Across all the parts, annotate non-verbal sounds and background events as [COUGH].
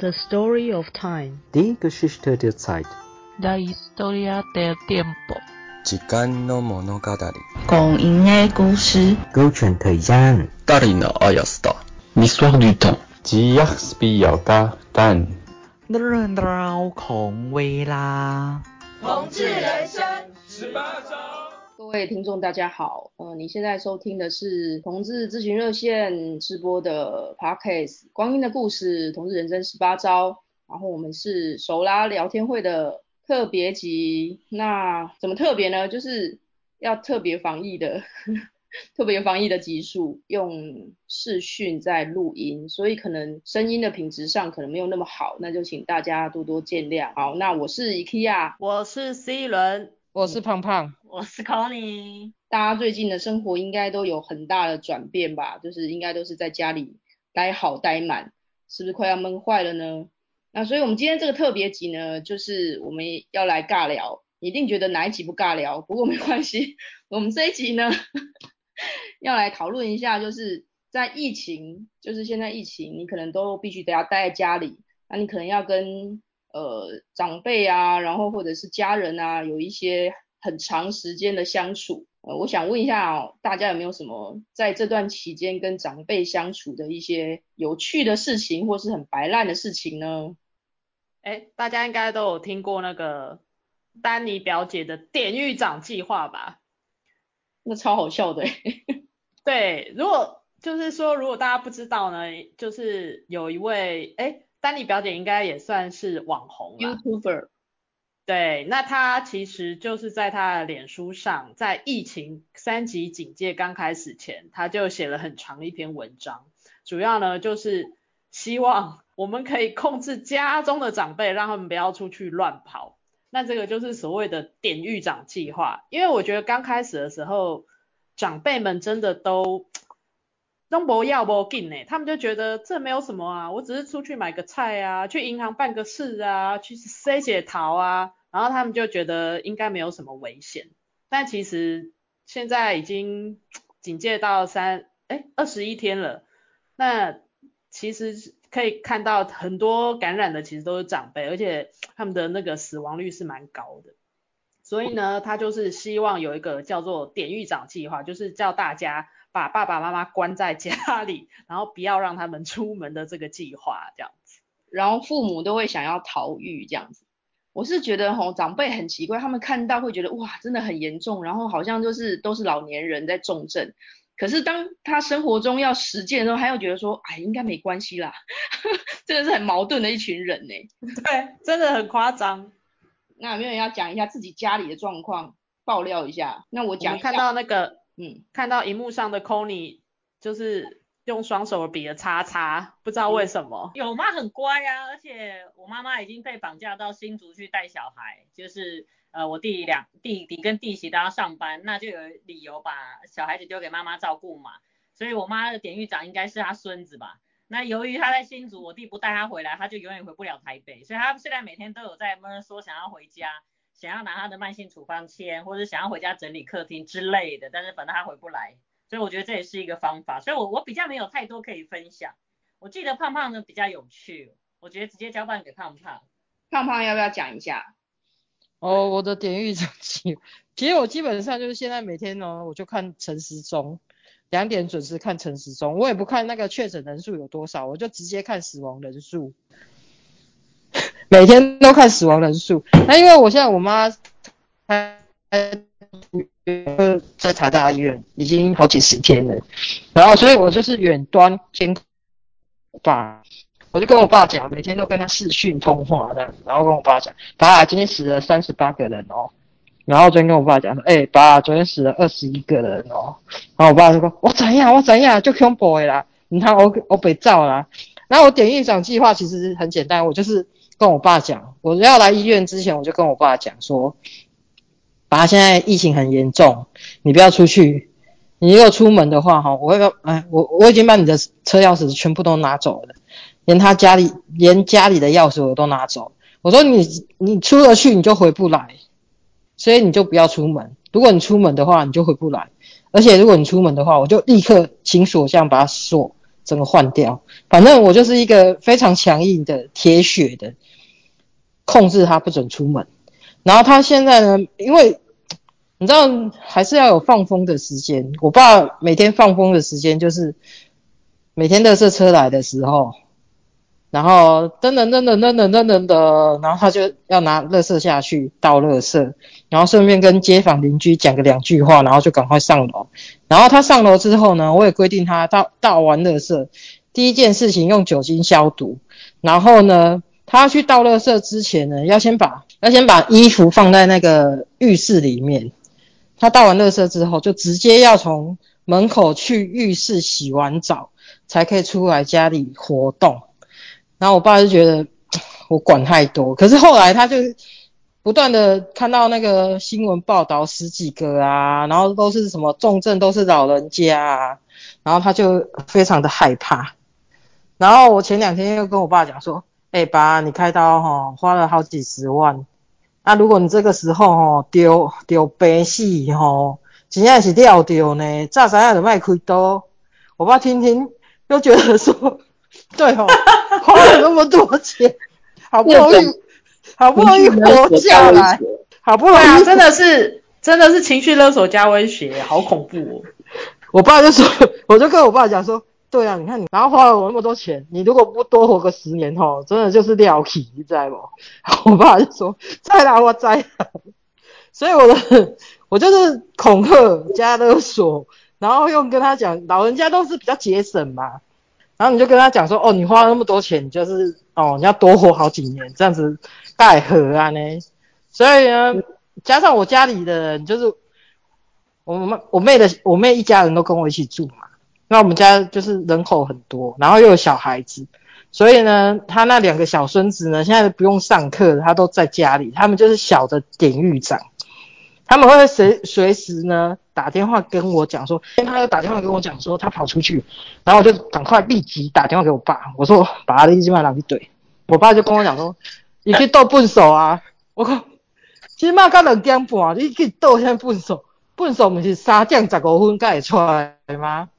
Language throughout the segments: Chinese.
The story of time. Die Geschichte der Zeit. La historia del tiempo. 时间の物语。讲因的故事。勾选thời gian. Darina Ayasta. L'histoire du temps. 吉亚斯比亚嘎蛋。เรื่องราวของเวลา。同志人生十八招。各 各位听众，大家好。呃，你现在收听的是同志咨询热线直播的 Podcast《光阴的故事：同志人生十八招》。然后我们是手拉聊天会的特别集。那怎么特别呢？就是要特别防疫的，[LAUGHS] 特别防疫的集数，用视讯在录音，所以可能声音的品质上可能没有那么好，那就请大家多多见谅。好，那我是 IKEA，我是 C 轮。我是胖胖，我是 Connie。大家最近的生活应该都有很大的转变吧？就是应该都是在家里待好待满，是不是快要闷坏了呢？那所以我们今天这个特别集呢，就是我们要来尬聊。你一定觉得哪一集不尬聊？不过没关系，我们这一集呢，要来讨论一下，就是在疫情，就是现在疫情，你可能都必须得要待在家里，那你可能要跟。呃，长辈啊，然后或者是家人啊，有一些很长时间的相处。呃，我想问一下哦，大家有没有什么在这段期间跟长辈相处的一些有趣的事情，或是很白烂的事情呢？哎，大家应该都有听过那个丹尼表姐的典狱长计划吧？那超好笑的。[LAUGHS] 对，如果就是说，如果大家不知道呢，就是有一位哎。丹妮表姐应该也算是网红了，YouTuber。对，那她其实就是在她的脸书上，在疫情三级警戒刚开始前，她就写了很长的一篇文章，主要呢就是希望我们可以控制家中的长辈，让他们不要出去乱跑。那这个就是所谓的典狱长计划，因为我觉得刚开始的时候，长辈们真的都。都不要不紧呢，他们就觉得这没有什么啊，我只是出去买个菜啊，去银行办个事啊，去塞解桃啊，然后他们就觉得应该没有什么危险。但其实现在已经警戒到三哎二十一天了，那其实可以看到很多感染的其实都是长辈，而且他们的那个死亡率是蛮高的。所以呢，他就是希望有一个叫做典狱长计划，就是叫大家。把爸爸妈妈关在家里，然后不要让他们出门的这个计划，这样子。然后父母都会想要逃狱这样子。我是觉得吼，长辈很奇怪，他们看到会觉得哇，真的很严重，然后好像就是都是老年人在重症。可是当他生活中要实践的时候，他又觉得说，哎，应该没关系啦。[LAUGHS] 真的是很矛盾的一群人呢。[LAUGHS] 对，真的很夸张。那有没有人要讲一下自己家里的状况，爆料一下？那我讲。看到那个。嗯，看到荧幕上的 Connie 就是用双手比了叉叉，不知道为什么。有吗？很乖啊，而且我妈妈已经被绑架到新竹去带小孩，就是呃我弟两弟弟跟弟媳都要上班，那就有理由把小孩子丢给妈妈照顾嘛。所以我妈的典狱长应该是她孙子吧？那由于他在新竹，我弟不带他回来，他就永远回不了台北，所以他现在每天都有在闷说想要回家。想要拿他的慢性处方签，或者想要回家整理客厅之类的，但是反正他回不来，所以我觉得这也是一个方法。所以我我比较没有太多可以分享。我记得胖胖的比较有趣，我觉得直接交办给胖胖。胖胖要不要讲一下？哦，我的典狱长期，其实我基本上就是现在每天呢，我就看陈时中，两点准时看陈时中，我也不看那个确诊人数有多少，我就直接看死亡人数。每天都看死亡人数，那因为我现在我妈她在台大医院已经好几十天了，然后所以我就是远端监控爸，我就跟我爸讲，每天都跟他视讯通话的，然后跟我爸讲，爸，今天死了三十八个人哦，然后昨天跟我爸讲说，哎、爸，昨天死了二十一个人哦，然后我爸就说，我怎样，我怎样，就恐怖的啦，你看我我被罩啦，那我典狱长计划其实很简单，我就是。跟我爸讲，我要来医院之前，我就跟我爸讲说，爸，现在疫情很严重，你不要出去。你如果出门的话，哈，我会，哎，我我已经把你的车钥匙全部都拿走了，连他家里，连家里的钥匙我都拿走。我说你你出了去你就回不来，所以你就不要出门。如果你出门的话，你就回不来。而且如果你出门的话，我就立刻请锁匠把它锁整个换掉。反正我就是一个非常强硬的铁血的，控制他不准出门。然后他现在呢，因为你知道还是要有放风的时间。我爸每天放风的时间就是每天垃圾车来的时候。然后噔噔噔噔噔噔噔噔的，然后他就要拿垃圾下去倒垃圾，然后顺便跟街坊邻居讲个两句话，然后就赶快上楼。然后他上楼之后呢，我也规定他倒倒完垃圾，第一件事情用酒精消毒。然后呢，他去倒垃圾之前呢，要先把要先把衣服放在那个浴室里面。他倒完垃圾之后，就直接要从门口去浴室洗完澡，才可以出来家里活动。然后我爸就觉得 [TSK] 我管太多，可是后来他就不断的看到那个新闻报道十几个啊，然后都是什么重症都是老人家啊，然后他就非常的害怕。然后我前两天又跟我爸讲说，哎爸，你开刀齁花了好几十万，那如果你这个时候齁丢丢病死齁，真的是掉丢呢，早知道就别开刀。我爸听听又觉得说。对哦，花了那么多钱，好不容易，好不容易活下来，好不容易，啊，[LAUGHS] 真的是，真的是情绪勒索加威胁，好恐怖哦。[LAUGHS] 我爸就说，我就跟我爸讲说，对啊，你看你，然后花了我那么多钱，你如果不多活个十年吼，真的就是料皮，你知道不？我爸就说，再来我再来，所以我的，我就是恐吓加勒索，然后又跟他讲，老人家都是比较节省嘛。然后你就跟他讲说，哦，你花了那么多钱，你就是哦，你要多活好几年，这样子盖何啊呢？所以呢，加上我家里的人，就是我妹我妹的我妹一家人都跟我一起住嘛。那我们家就是人口很多，然后又有小孩子，所以呢，他那两个小孙子呢，现在不用上课，他都在家里，他们就是小的典狱长。他们会随随时呢打电话跟我讲说，他又打电话跟我讲说他跑出去，然后我就赶快立即打电话给我爸，我说把他的一斤麦拿去怼，我爸就跟我讲说，[LAUGHS] 你去斗笨手啊，我靠，起码刚两点半，你去斗现在笨手，笨手不是三点十五分才会出来吗？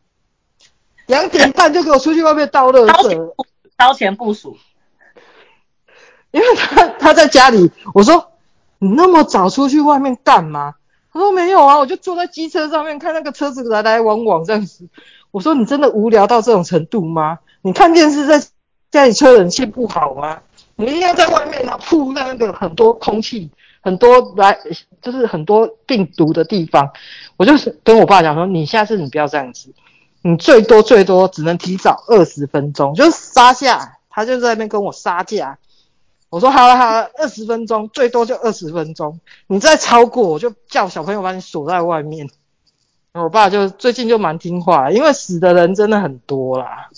两点半就给我出去外面倒垃圾，超前部署，因为他他在家里，我说。你那么早出去外面干嘛？他说没有啊，我就坐在机车上面看那个车子来来往往这样子。我说你真的无聊到这种程度吗？你看电视在家里吹冷气不好吗？你一定要在外面啊，铺那个很多空气，很多来就是很多病毒的地方。我就是跟我爸讲说，你下次你不要这样子，你最多最多只能提早二十分钟，就杀价。他就在那边跟我杀价。我说好了好了，二十分钟最多就二十分钟，你再超过我就叫小朋友把你锁在外面。我爸就最近就蛮听话，因为死的人真的很多啦，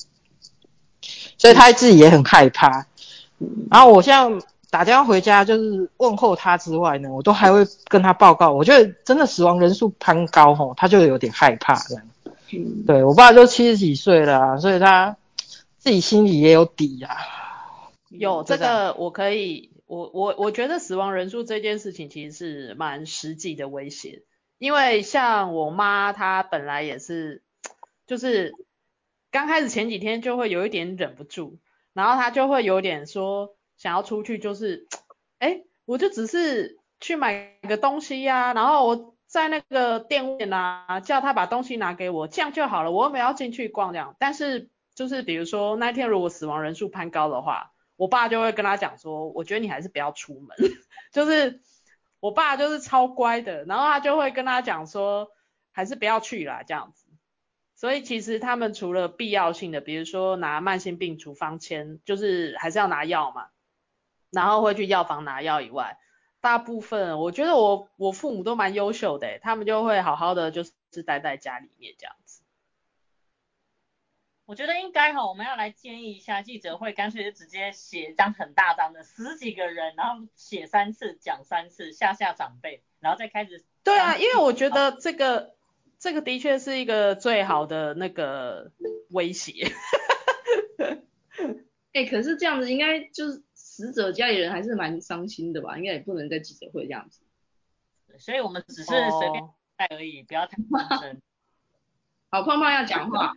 所以他自己也很害怕。然后我现在打电话回家就是问候他之外呢，我都还会跟他报告。我觉得真的死亡人数攀高吼，他就有点害怕这样。对，我爸就七十几岁了，所以他自己心里也有底呀。有这个，我可以，我我我觉得死亡人数这件事情其实是蛮实际的威胁，因为像我妈她本来也是，就是刚开始前几天就会有一点忍不住，然后她就会有点说想要出去，就是，哎，我就只是去买个东西呀、啊，然后我在那个店面啊，叫他把东西拿给我，这样就好了，我又没有要进去逛这样，但是就是比如说那天如果死亡人数攀高的话。我爸就会跟他讲说，我觉得你还是不要出门，[LAUGHS] 就是我爸就是超乖的，然后他就会跟他讲说，还是不要去啦这样子。所以其实他们除了必要性的，比如说拿慢性病处方签，就是还是要拿药嘛，然后会去药房拿药以外，大部分我觉得我我父母都蛮优秀的，他们就会好好的就是待在家里面这样。我觉得应该哈，我们要来建议一下记者会，干脆就直接写一张很大张的十几个人，然后写三次，讲三次，吓吓长辈，然后再开始。对啊，因为我觉得这个这个的确是一个最好的那个威胁。[LAUGHS] 哎、欸，可是这样子应该就是死者家里人还是蛮伤心的吧？应该也不能在记者会这样子。所以我们只是随便带而已，哦、不要太认真。[LAUGHS] 好，胖胖要讲话。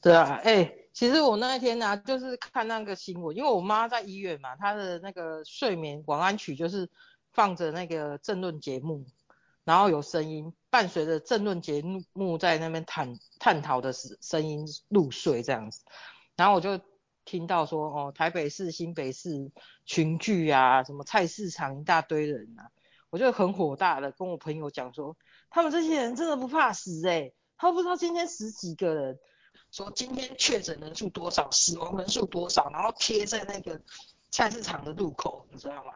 对啊，哎、其实我那一天呢、就是看那个新闻，因为我妈在医院嘛，她的那个睡眠晚安曲就是放着那个政论节目，然后有声音伴随着政论节目在那边探探讨的声音入睡这样子，然后我就听到说哦，台北市、新北市群聚啊，什么菜市场一大堆人啊，我就很火大的跟我朋友讲说，他们这些人真的不怕死哎、他不知道今天十几个人。说今天确诊人数多少，死亡人数多少，然后贴在那个菜市场的路口，你知道吗？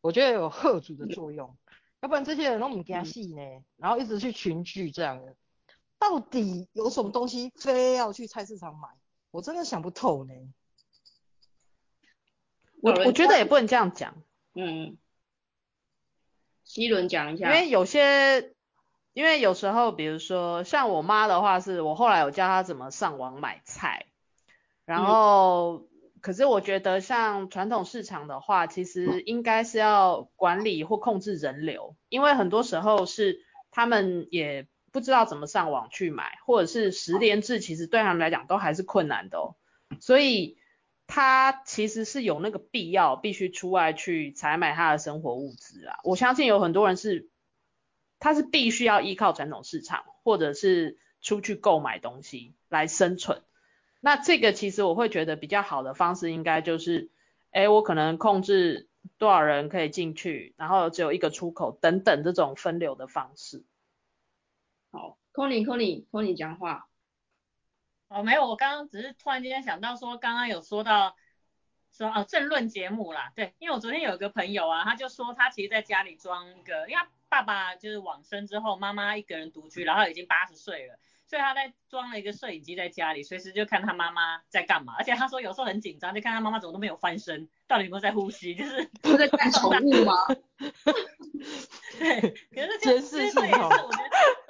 我觉得有吓阻的作用，要不然这些人都不惊死呢，然后一直去群聚这样的，到底有什么东西非要去菜市场买？我真的想不透呢。我我觉得也不能这样讲，嗯，一轮讲一下，因为有些。因为有时候，比如说像我妈的话，是我后来有教她怎么上网买菜，然后，可是我觉得像传统市场的话，其实应该是要管理或控制人流，因为很多时候是他们也不知道怎么上网去买，或者是十连制，其实对他们来讲都还是困难的哦，所以他其实是有那个必要，必须出外去采买他的生活物资啊。我相信有很多人是。他是必须要依靠传统市场，或者是出去购买东西来生存。那这个其实我会觉得比较好的方式，应该就是，哎，我可能控制多少人可以进去，然后只有一个出口等等这种分流的方式。好，Conny，Conny，Conny 讲话。哦，没有，我刚刚只是突然间想到说，刚刚有说到说哦政论节目啦，对，因为我昨天有一个朋友啊，他就说他其实在家里装一个，因为他。爸爸就是往生之后，妈妈一个人独居，然后已经八十岁了，所以他在装了一个摄影机在家里，随时就看他妈妈在干嘛。而且他说有时候很紧张，就看他妈妈怎么都没有翻身，到底有没有在呼吸，就是 [LAUGHS] 都在看宠物吗？[LAUGHS] 对，可是这这也是我觉得。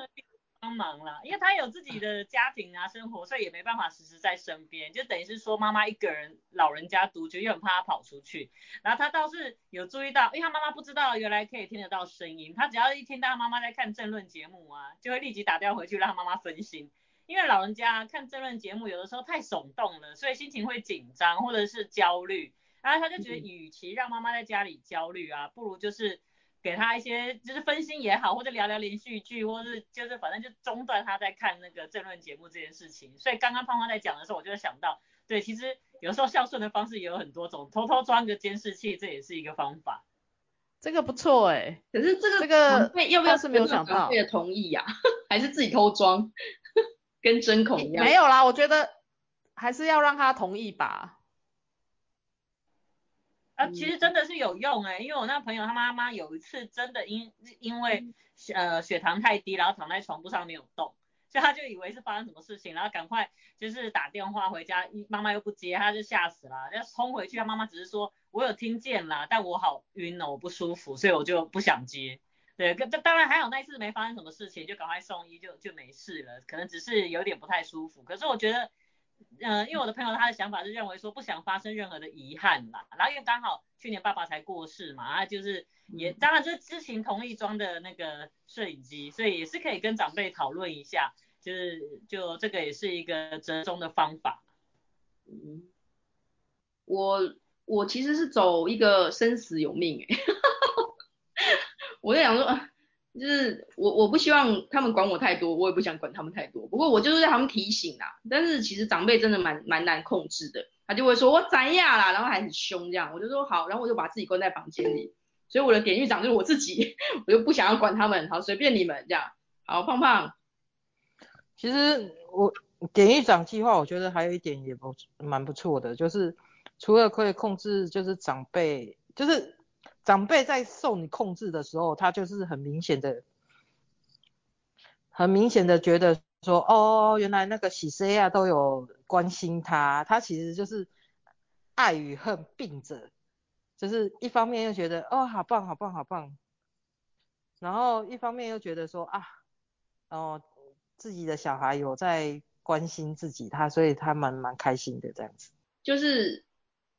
帮忙啦，因为他有自己的家庭啊，生活，所以也没办法时时在身边，就等于是说妈妈一个人，老人家独居，又很怕他跑出去。然后他倒是有注意到，因为他妈妈不知道原来可以听得到声音，他只要一听到他妈妈在看政论节目啊，就会立即打掉回去让他妈妈分心。因为老人家看政论节目有的时候太耸动了，所以心情会紧张或者是焦虑，然后他就觉得与其让妈妈在家里焦虑啊，不如就是。给他一些就是分心也好，或者聊聊连续剧，或是就是反正就中断他在看那个政论节目这件事情。所以刚刚胖胖在讲的时候，我就想到，对，其实有时候孝顺的方式也有很多种，偷偷装个监视器，这也是一个方法。这个不错哎、欸，可是这个这个要不要是没有想到，同意呀、啊，[LAUGHS] 还是自己偷装，[LAUGHS] 跟针孔一样？没有啦，我觉得还是要让他同意吧。啊，其实真的是有用哎、欸，因为我那朋友他妈妈有一次真的因因为呃血糖太低，然后躺在床铺上没有动，所以他就以为是发生什么事情，然后赶快就是打电话回家，妈妈又不接，他就吓死了，要冲回去，他妈妈只是说我有听见啦，但我好晕哦，我不舒服，所以我就不想接。对，这当然还好那一次没发生什么事情，就赶快送医就就没事了，可能只是有点不太舒服，可是我觉得。嗯、呃，因为我的朋友他的想法是认为说不想发生任何的遗憾啦，然后因为刚好去年爸爸才过世嘛，他就是也当然就是知情同意装的那个摄影机，所以也是可以跟长辈讨论一下，就是就这个也是一个折中的方法。嗯，我我其实是走一个生死有命哎，[LAUGHS] 我在想说。就是我我不希望他们管我太多，我也不想管他们太多。不过我就是让他们提醒啦。但是其实长辈真的蛮蛮难控制的，他就会说我怎样啦，然后还很凶这样。我就说好，然后我就把自己关在房间里。所以我的典狱长就是我自己，[LAUGHS] 我就不想要管他们，好随便你们这样。好，胖胖。其实我典狱长计划，我觉得还有一点也不蛮不错的，就是除了可以控制，就是长辈，就是。长辈在受你控制的时候，他就是很明显的、很明显的觉得说，哦，原来那个喜 C 啊都有关心他，他其实就是爱与恨并着，就是一方面又觉得哦，好棒好棒好棒，然后一方面又觉得说啊，哦，自己的小孩有在关心自己，他所以他蛮蛮开心的这样子，就是。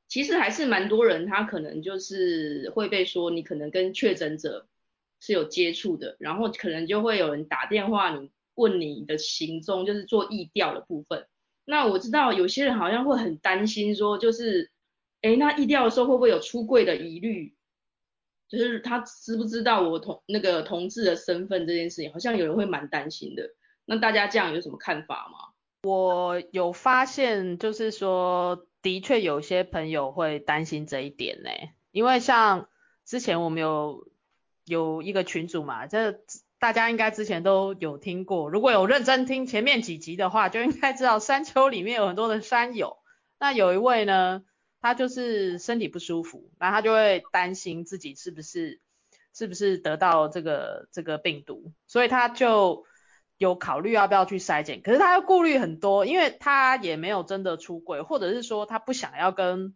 其实还是蛮多人，他可能就是会被说你可能跟确诊者是有接触的，然后可能就会有人打电话你问你的行踪，就是做疫调的部分。那我知道有些人好像会很担心说，就是，哎，那疫调的时候会不会有出柜的疑虑？就是他知不知道我同那个同志的身份这件事情，好像有人会蛮担心的。那大家这样有什么看法吗？我有发现，就是说，的确有些朋友会担心这一点呢，因为像之前我们有有一个群组嘛，这大家应该之前都有听过，如果有认真听前面几集的话，就应该知道山丘里面有很多的山友。那有一位呢，他就是身体不舒服，然后他就会担心自己是不是是不是得到这个这个病毒，所以他就有考虑要不要去筛检，可是他又顾虑很多，因为他也没有真的出轨，或者是说他不想要跟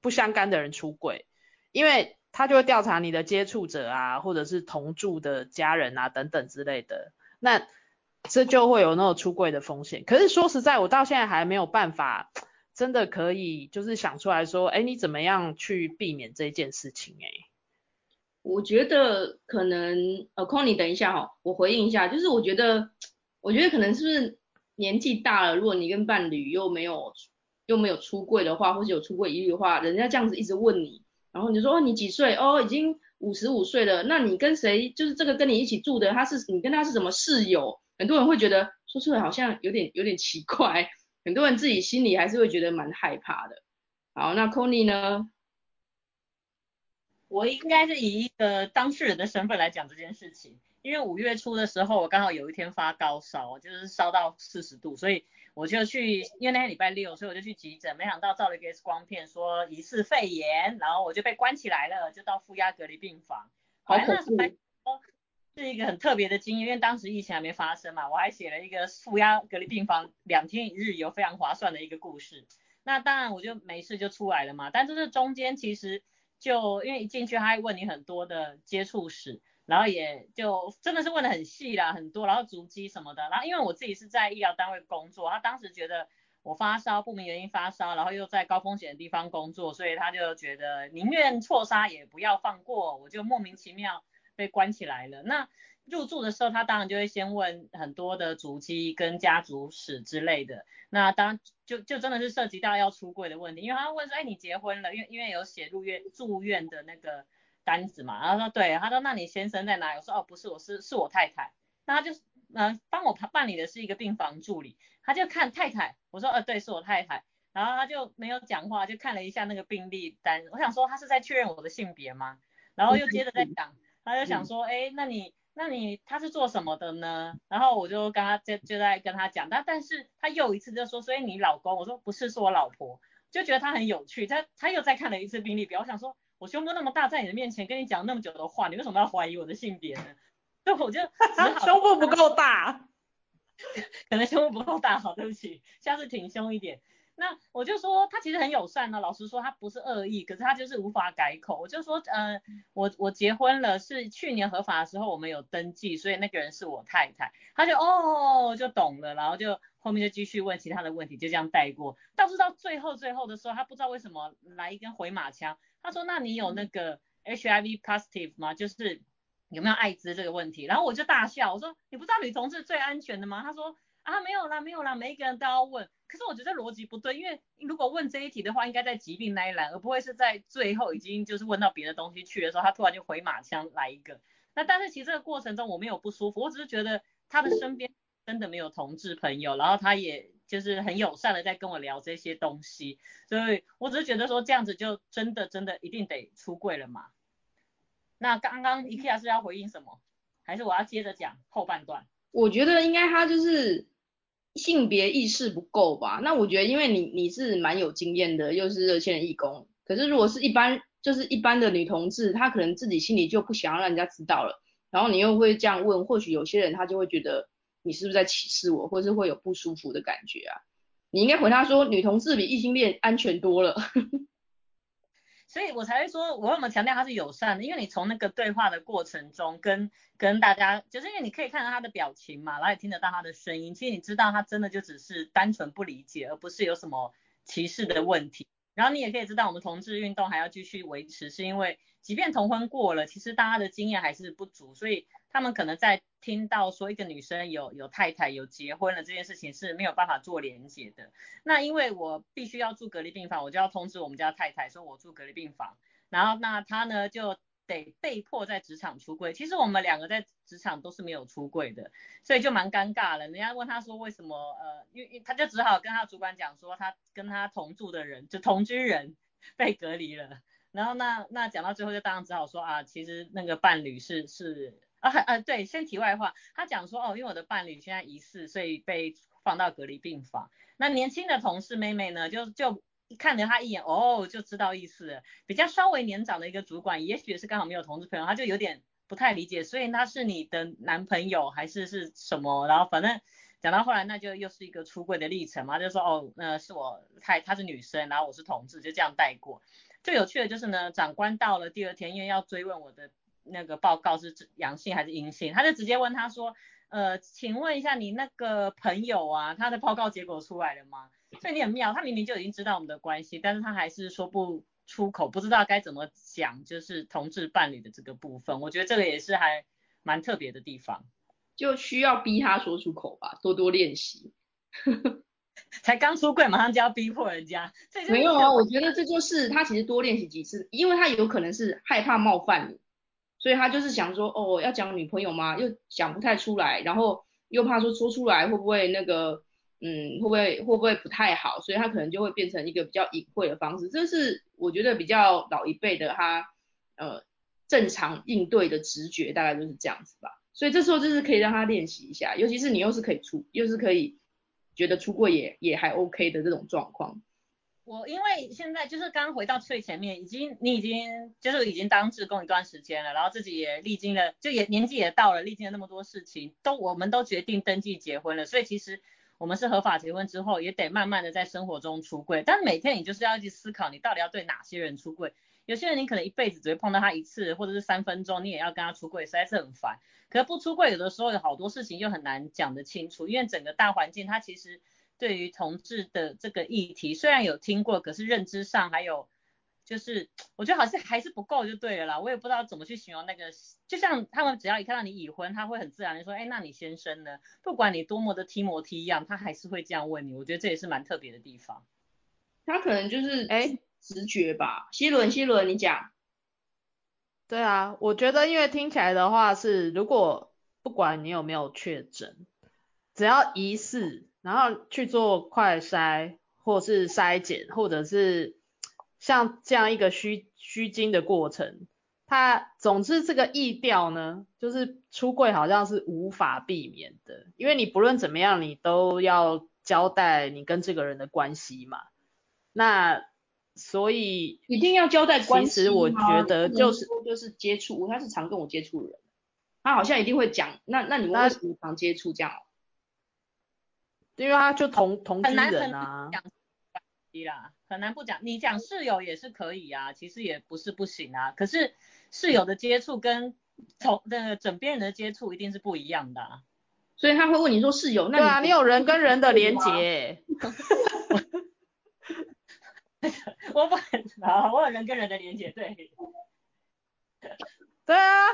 不相干的人出轨，因为他就会调查你的接触者啊，或者是同住的家人啊等等之类的，那这就会有那种出轨的风险。可是说实在，我到现在还没有办法。真的可以，就是想出来说，哎，你怎么样去避免这件事情？哎，我觉得可能，呃，Connie 等一下哈，我回应一下，就是我觉得，我觉得可能是不是年纪大了，如果你跟伴侣又没有又没有出柜的话，或者有出柜疑虑的话，人家这样子一直问你，然后你就说，哦，你几岁？哦，已经五十五岁了，那你跟谁？就是这个跟你一起住的，他是你跟他是什么室友？很多人会觉得说出来好像有点有点奇怪。[LAUGHS] 很多人自己心里还是会觉得蛮害怕的。好，那 Connie 呢？我应该是以一个当事人的身份来讲这件事情，因为五月初的时候，我刚好有一天发高烧，就是烧到四十度，所以我就去，因为那天礼拜六，所以我就去急诊，没想到照了一个 X 光片，说疑似肺炎，然后我就被关起来了，就到负压隔离病房。好恐怖。是一个很特别的经验，因为当时疫情还没发生嘛，我还写了一个负压隔离病房两天一日游非常划算的一个故事。那当然我就没事就出来了嘛，但是这中间其实就因为一进去他会问你很多的接触史，然后也就真的是问的很细啦，很多，然后足迹什么的。然后因为我自己是在医疗单位工作，他当时觉得我发烧不明原因发烧，然后又在高风险的地方工作，所以他就觉得宁愿错杀也不要放过，我就莫名其妙。被关起来了。那入住的时候，他当然就会先问很多的足迹跟家族史之类的。那当就就真的是涉及到要出柜的问题，因为他问说，哎，你结婚了？因为因为有写入院住院的那个单子嘛。然后说对，他说那你先生在哪？我说哦不是，我是是我太太。那他就嗯、帮我办理的是一个病房助理，他就看太太。我说呃对，是我太太。然后他就没有讲话，就看了一下那个病历单。我想说他是在确认我的性别吗？然后又接着在讲。他就想说，哎、那你，那你他是做什么的呢？然后我就跟他就就在跟他讲，但但是他又一次就说，所以你老公，我说不是，是我老婆，就觉得他很有趣。他他又再看了一次病例表，我想说，我胸部那么大，在你的面前跟你讲那么久的话，你为什么要怀疑我的性别呢？就我就 [LAUGHS] 胸部不够大，[LAUGHS] 可能胸部不够大，好，对不起，下次挺胸一点。那我就说他其实很友善呢，老实说他不是恶意，可是他就是无法改口。我就说，呃，我我结婚了，是去年合法的时候我们有登记，所以那个人是我太太。他就哦就懂了，然后就后面就继续问其他的问题，就这样带过。倒是到最后最后的时候，他不知道为什么来一根回马枪，他说那你有那个 HIV positive 吗？就是有没有艾滋这个问题？然后我就大笑，我说你不知道女同志最安全的吗？他说啊没有啦没有啦，每一个人都要问。可是我觉得逻辑不对，因为如果问这一题的话，应该在疾病那一栏，而不会是在最后已经就是问到别的东西去的时候，他突然就回马枪来一个。那但是其实这个过程中我没有不舒服，我只是觉得他的身边真的没有同志朋友，然后他也就是很友善的在跟我聊这些东西，所以我只是觉得说这样子就真的真的一定得出柜了嘛。那刚刚 IKEA 是要回应什么？还是我要接着讲后半段？我觉得应该他就是。性别意识不够吧？那我觉得，因为你你是蛮有经验的，又是热线的义工。可是如果是一般，就是一般的女同志，她可能自己心里就不想要让人家知道了。然后你又会这样问，或许有些人他就会觉得你是不是在歧视我，或是会有不舒服的感觉啊？你应该回答说，女同志比异性恋安全多了。[LAUGHS] 所以我才会说，我为什么强调他是友善的？因为你从那个对话的过程中跟，跟大家，就是因为你可以看到他的表情嘛，然后也听得到他的声音，其实你知道他真的就只是单纯不理解，而不是有什么歧视的问题。然后你也可以知道，我们同志运动还要继续维持，是因为即便同婚过了，其实大家的经验还是不足，所以他们可能在听到说一个女生有有太太有结婚了这件事情是没有办法做连结的。那因为我必须要住隔离病房，我就要通知我们家太太说我住隔离病房，然后那她呢就得被迫在职场出柜。其实我们两个在职场都是没有出柜的，所以就蛮尴尬了。人家问他说为什么呃，因为他就只好跟他主管讲说他跟他同住的人就同居人被隔离了。然后那那讲到最后就当然只好说啊，其实那个伴侣是是。啊啊对，先题外话，他讲说哦，因为我的伴侣现在疑似，所以被放到隔离病房。那年轻的同事妹妹呢，就就看了他一眼，哦，就知道意思了。比较稍微年长的一个主管，也许是刚好没有同志朋友，他就有点不太理解，所以他是你的男朋友还是是什么？然后反正讲到后来，那就又是一个出柜的历程嘛，就说哦，那是我太，她是女生，然后我是同志，就这样带过。最有趣的就是呢，长官到了第二天，因为要追问我的。那个报告是阳性还是阴性？他就直接问他说，呃，请问一下你那个朋友啊，他的报告结果出来了吗？所以你很妙，他明明就已经知道我们的关系，但是他还是说不出口，不知道该怎么讲，就是同志伴侣的这个部分，我觉得这个也是还蛮特别的地方，就需要逼他说出口吧，多多练习。[LAUGHS] 才刚出柜，马上就要逼迫人家，没有啊，我觉得这就是他其实多练习几次，因为他有可能是害怕冒犯你。所以他就是想说，哦，要讲女朋友吗？又讲不太出来，然后又怕说说出来会不会那个，嗯，会不会会不会不太好？所以他可能就会变成一个比较隐晦的方式。这是我觉得比较老一辈的他，呃，正常应对的直觉大概就是这样子吧。所以这时候就是可以让他练习一下，尤其是你又是可以出，又是可以觉得出柜也也还 OK 的这种状况。我因为现在就是刚回到最前面，已经你已经就是已经当志工一段时间了，然后自己也历经了，就也年纪也到了，历经了那么多事情，都我们都决定登记结婚了，所以其实我们是合法结婚之后，也得慢慢的在生活中出柜，但是每天你就是要去思考，你到底要对哪些人出柜？有些人你可能一辈子只会碰到他一次，或者是三分钟，你也要跟他出柜，实在是很烦。可是不出柜，有的时候有好多事情又很难讲得清楚，因为整个大环境它其实。对于同志的这个议题，虽然有听过，可是认知上还有，就是我觉得好像还是不够就对了啦。我也不知道怎么去形容那个，就像他们只要一看到你已婚，他会很自然的说，哎，那你先生呢？不管你多么的提摩提一样，他还是会这样问你。我觉得这也是蛮特别的地方。他可能就是哎直觉吧。希伦，希伦，你讲。对啊，我觉得因为听起来的话是，如果不管你有没有确诊，只要疑似。然后去做快筛，或是筛检，或者是像这样一个虚虚惊的过程，它总之这个意调呢，就是出柜好像是无法避免的，因为你不论怎么样，你都要交代你跟这个人的关系嘛。那所以一定要交代关系。其实我觉得就是就是接触，他是常跟我接触的人，他好像一定会讲。那那你们为什么常接触这样？因为他就同同居人啊，啦，很难不讲。你讲室友也是可以啊，其实也不是不行啊。可是室友的接触跟同那个枕边人的接触一定是不一样的啊。所以他会问你说室友，那你对啊，你有人跟人的连接。我不很啊，我有人跟人的连接，对。对啊，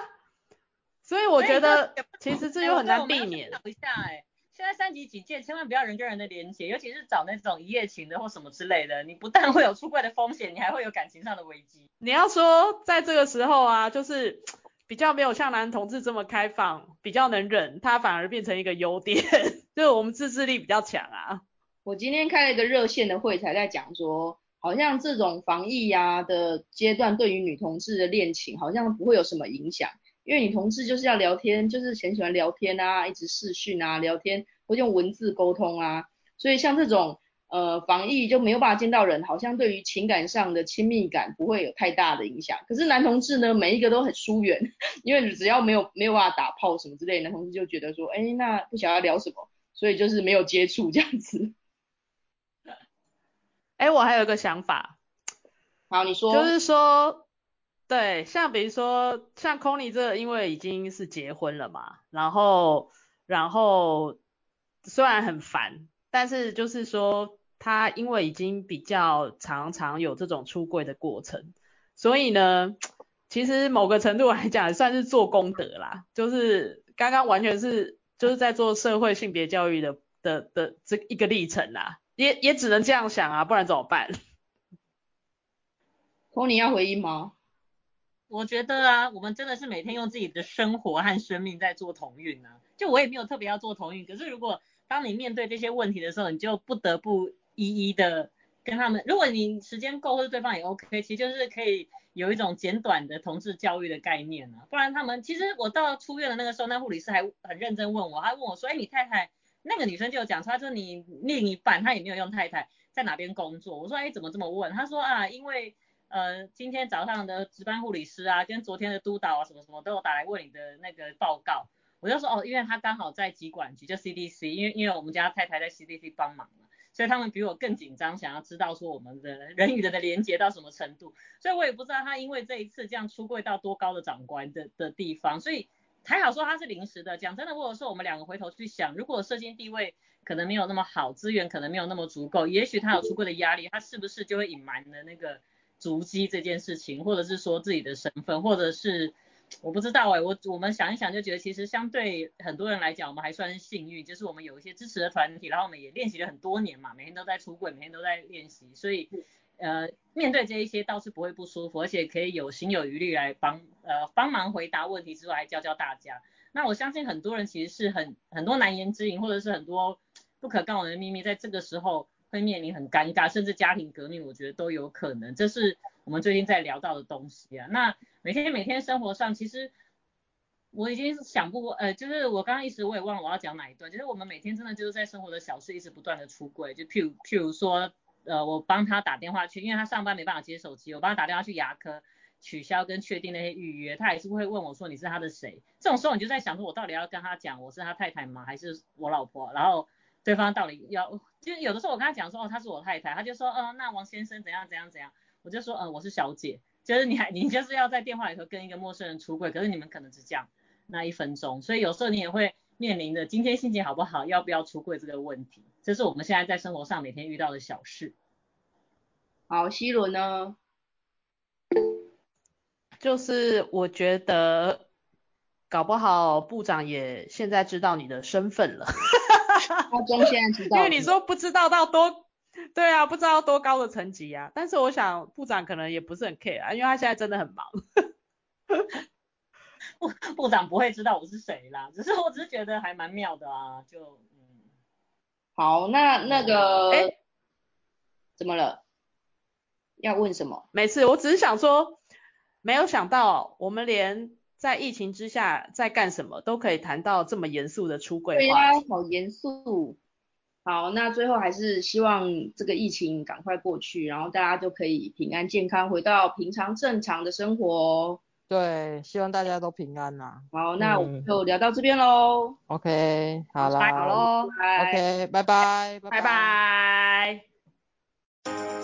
所以我觉得其实这又很难避免。等一下哎。现在三级警戒，千万不要人跟人的连接，尤其是找那种一夜情的或什么之类的。你不但会有出柜的风险，你还会有感情上的危机。你要说在这个时候啊，就是 [TSK] 比较没有像男同志这么开放，比较能忍，他反而变成一个优点，[LAUGHS] 就是我们自制力比较强啊。我今天开了一个热线的会，才在讲说，好像这种防疫呀的阶段，对于女同志的恋情好像不会有什么影响。因为女同志就是要聊天，就是很喜欢聊天啊，一直视讯啊，聊天或用文字沟通啊，所以像这种呃防疫就没有办法见到人，好像对于情感上的亲密感不会有太大的影响。可是男同志呢，每一个都很疏远，[LAUGHS] 因为只要没有没有办法打炮什么之类，男同志就觉得说，哎，那不晓得要聊什么，所以就是没有接触这样子。[LAUGHS] 哎，我还有一个想法，[LAUGHS] 好，你说，就是说。对，像比如说像 Connie 这个，因为已经是结婚了嘛，然后然后虽然很烦，但是就是说他因为已经比较常常有这种出柜的过程，所以呢，其实某个程度来讲算是做功德啦，就是刚刚完全是就是在做社会性别教育的的的这一个历程啊，也也只能这样想啊，不然怎么办？托尼要回应吗？我觉得啊，我们真的是每天用自己的生活和生命在做同运啊。就我也没有特别要做同运，可是如果当你面对这些问题的时候，你就不得不一一的跟他们。如果你时间够或者对方也 OK，其实就是可以有一种简短的同志教育的概念啊。不然他们其实我到出院的那个时候，那护理师还很认真问我，他问我说：“哎，你太太那个女生就有讲出来，说你另一半他也没有用太太在哪边工作。”我说：“哎，怎么这么问？”他说：“啊，因为。”呃，今天早上的值班护理师啊，跟昨天的督导啊，什么什么都有打来问你的那个报告。我就说哦，因为他刚好在疾管局，就 CDC，因为因为我们家太太在 CDC 帮忙嘛，所以他们比我更紧张，想要知道说我们的人与人的连接到什么程度。所以我也不知道他因为这一次这样出柜到多高的长官的的地方，所以还好说他是临时的。讲真的，如果说我们两个回头去想，如果社经地位可能没有那么好，资源可能没有那么足够，也许他有出柜的压力，他是不是就会隐瞒的那个？足迹这件事情，或者是说自己的身份，或者是我不知道哎、我我们想一想就觉得，其实相对很多人来讲，我们还算幸运，就是我们有一些支持的团体，然后我们也练习了很多年嘛，每天都在出柜，每天都在练习，所以呃面对这一些倒是不会不舒服，而且可以有心有余力来帮呃帮忙回答问题之外，还教教大家。那我相信很多人其实是很很多难言之隐，或者是很多不可告人的秘密，在这个时候。会面临很尴尬，甚至家庭革命，我觉得都有可能。这是我们最近在聊到的东西啊。那每天每天生活上，其实我已经想不过，呃，就是我刚刚一时我也忘了我要讲哪一段。就是我们每天真的就是在生活的小事一直不断的出柜，就譬如譬如说，呃，我帮他打电话去，因为他上班没办法接手机，我帮他打电话去牙科取消跟确定那些预约，他还是会问我说你是他的谁？这种时候你就在想说，我到底要跟他讲我是他太太吗？还是我老婆？然后。对方到底要，就是有的时候我跟他讲说，哦，他是我太太，他就说，嗯、呃，那王先生怎样怎样怎样，我就说，嗯、呃，我是小姐，就是你还 [LAUGHS] 你就是要在电话里头跟一个陌生人出柜，可是你们可能只讲那一分钟，所以有时候你也会面临着今天心情好不好，要不要出柜这个问题，这是我们现在在生活上每天遇到的小事。好，希伦呢？就是我觉得搞不好部长也现在知道你的身份了。[LAUGHS] 高中现在知道，因为你说不知道到多，对啊，不知道多高的层级啊。但是我想部长可能也不是很 care 啊，因为他现在真的很忙。[LAUGHS] 部部长不会知道我是谁啦，只是我只是觉得还蛮妙的啊，就嗯。好，那那个，哎，怎么了？要问什么？没事，我只是想说，没有想到我们连。在疫情之下，在干什么都可以谈到这么严肃的出柜话题。对、啊，好严肃。好，那最后还是希望这个疫情赶快过去，然后大家都可以平安健康，回到平常正常的生活。对，希望大家都平安呐、啊。好，那我们就聊到这边喽、嗯。OK，好啦，好喽，OK，拜拜，拜拜。拜拜。